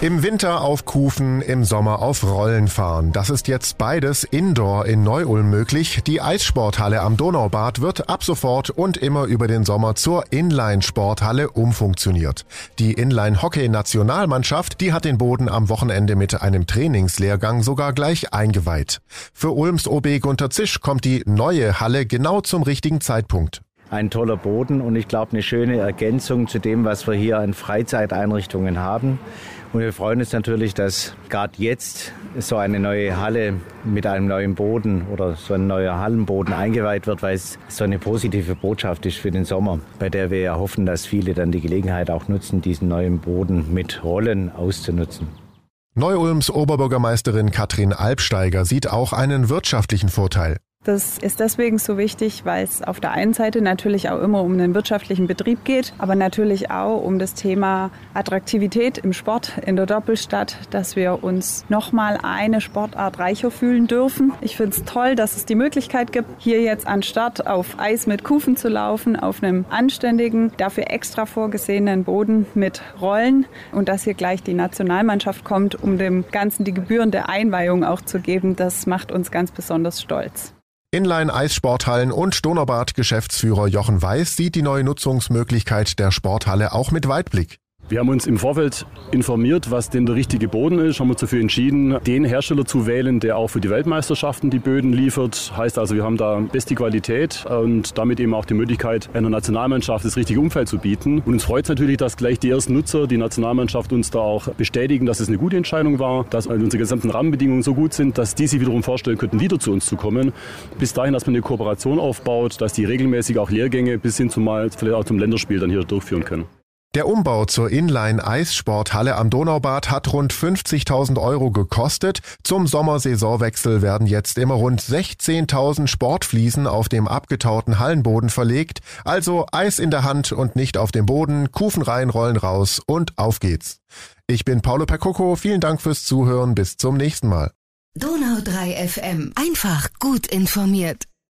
Im Winter auf Kufen, im Sommer auf Rollen fahren. Das ist jetzt beides indoor in Neu-Ulm möglich. Die Eissporthalle am Donaubad wird ab sofort und immer über den Sommer zur Inline-Sporthalle umfunktioniert. Die Inline-Hockey-Nationalmannschaft, die hat den Boden am Wochenende mit einem Trainingslehrgang sogar gleich eingeweiht. Für Ulms OB Gunter Zisch kommt die neue Halle genau zum richtigen Zeitpunkt ein toller Boden und ich glaube eine schöne Ergänzung zu dem, was wir hier an Freizeiteinrichtungen haben. Und wir freuen uns natürlich, dass gerade jetzt so eine neue Halle mit einem neuen Boden oder so ein neuer Hallenboden eingeweiht wird, weil es so eine positive Botschaft ist für den Sommer, bei der wir ja hoffen, dass viele dann die Gelegenheit auch nutzen, diesen neuen Boden mit Rollen auszunutzen. Neu-Ulms Oberbürgermeisterin Katrin Albsteiger sieht auch einen wirtschaftlichen Vorteil. Das ist deswegen so wichtig, weil es auf der einen Seite natürlich auch immer um einen wirtschaftlichen Betrieb geht, aber natürlich auch um das Thema Attraktivität im Sport in der Doppelstadt, dass wir uns nochmal eine Sportart reicher fühlen dürfen. Ich finde es toll, dass es die Möglichkeit gibt, hier jetzt anstatt auf Eis mit Kufen zu laufen, auf einem anständigen, dafür extra vorgesehenen Boden mit Rollen und dass hier gleich die Nationalmannschaft kommt, um dem Ganzen die gebührende Einweihung auch zu geben. Das macht uns ganz besonders stolz. Inline-Eissporthallen und Donaurbad-Geschäftsführer Jochen Weiß sieht die neue Nutzungsmöglichkeit der Sporthalle auch mit Weitblick. Wir haben uns im Vorfeld informiert, was denn der richtige Boden ist, haben uns dafür entschieden, den Hersteller zu wählen, der auch für die Weltmeisterschaften die Böden liefert. Heißt also, wir haben da beste Qualität und damit eben auch die Möglichkeit, einer Nationalmannschaft das richtige Umfeld zu bieten. Und uns freut es natürlich, dass gleich die ersten Nutzer, die Nationalmannschaft uns da auch bestätigen, dass es eine gute Entscheidung war, dass unsere gesamten Rahmenbedingungen so gut sind, dass die sich wiederum vorstellen könnten, wieder zu uns zu kommen. Bis dahin, dass man eine Kooperation aufbaut, dass die regelmäßig auch Lehrgänge bis hin zum Mal vielleicht auch zum Länderspiel dann hier durchführen können. Der Umbau zur Inline-Eissporthalle am Donaubad hat rund 50.000 Euro gekostet. Zum Sommersaisonwechsel werden jetzt immer rund 16.000 Sportfliesen auf dem abgetauten Hallenboden verlegt. Also Eis in der Hand und nicht auf dem Boden, Kufen rein, rollen raus und auf geht's. Ich bin Paolo Percoco, vielen Dank fürs Zuhören, bis zum nächsten Mal. Donau 3 FM, einfach gut informiert.